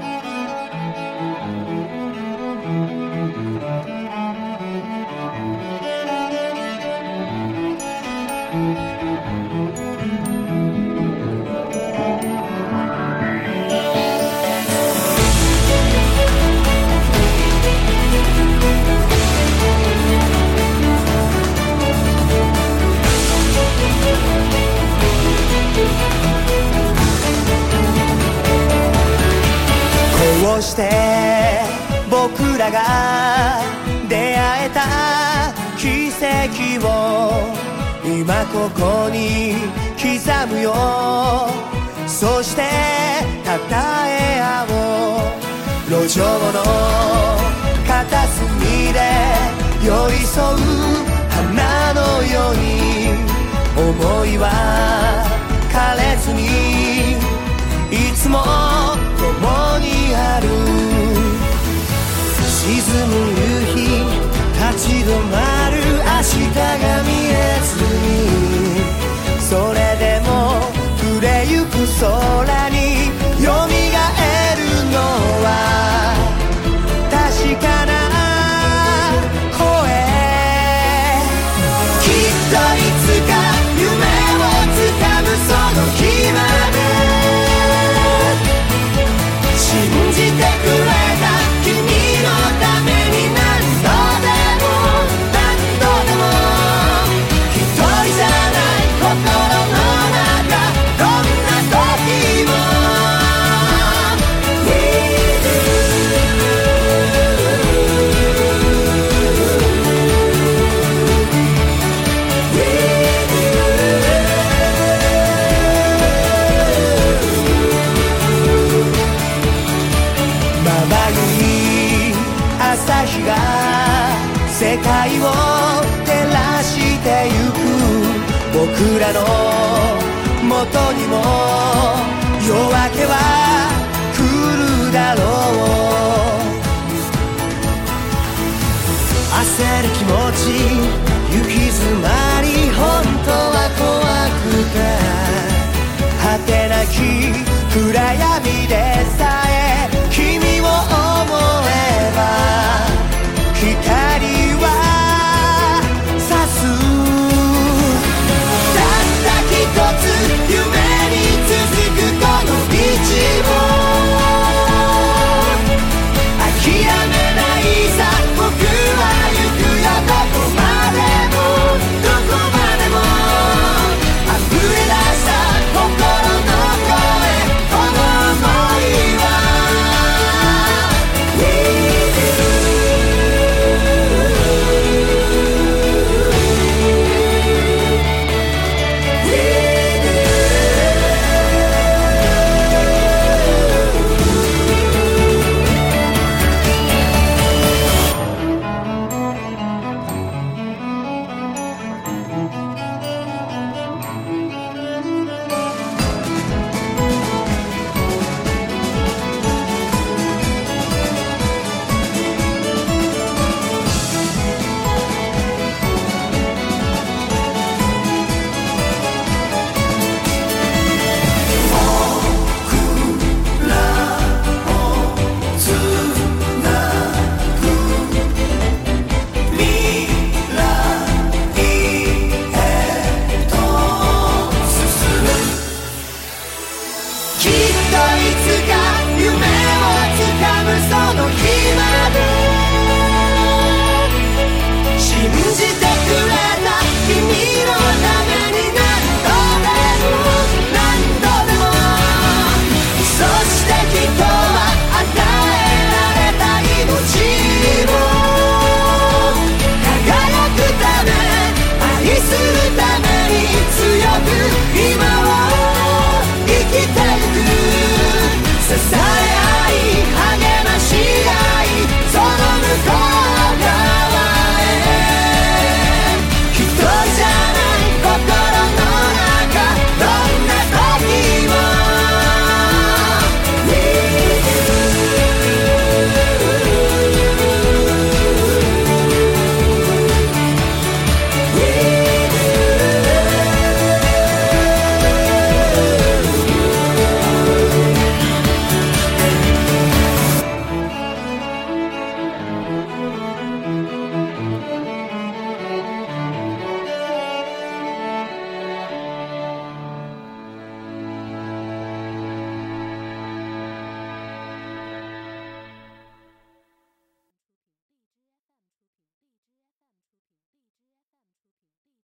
こう僕らが出会えた奇跡を今ここに刻むよそしてたたえ合おう路上の片隅で寄り添う花のように思いは枯れずにいつもてゆく僕らの元にも夜明けは来るだろう焦る気持ち行き詰まり本当は怖くて果てなき暗闇でさ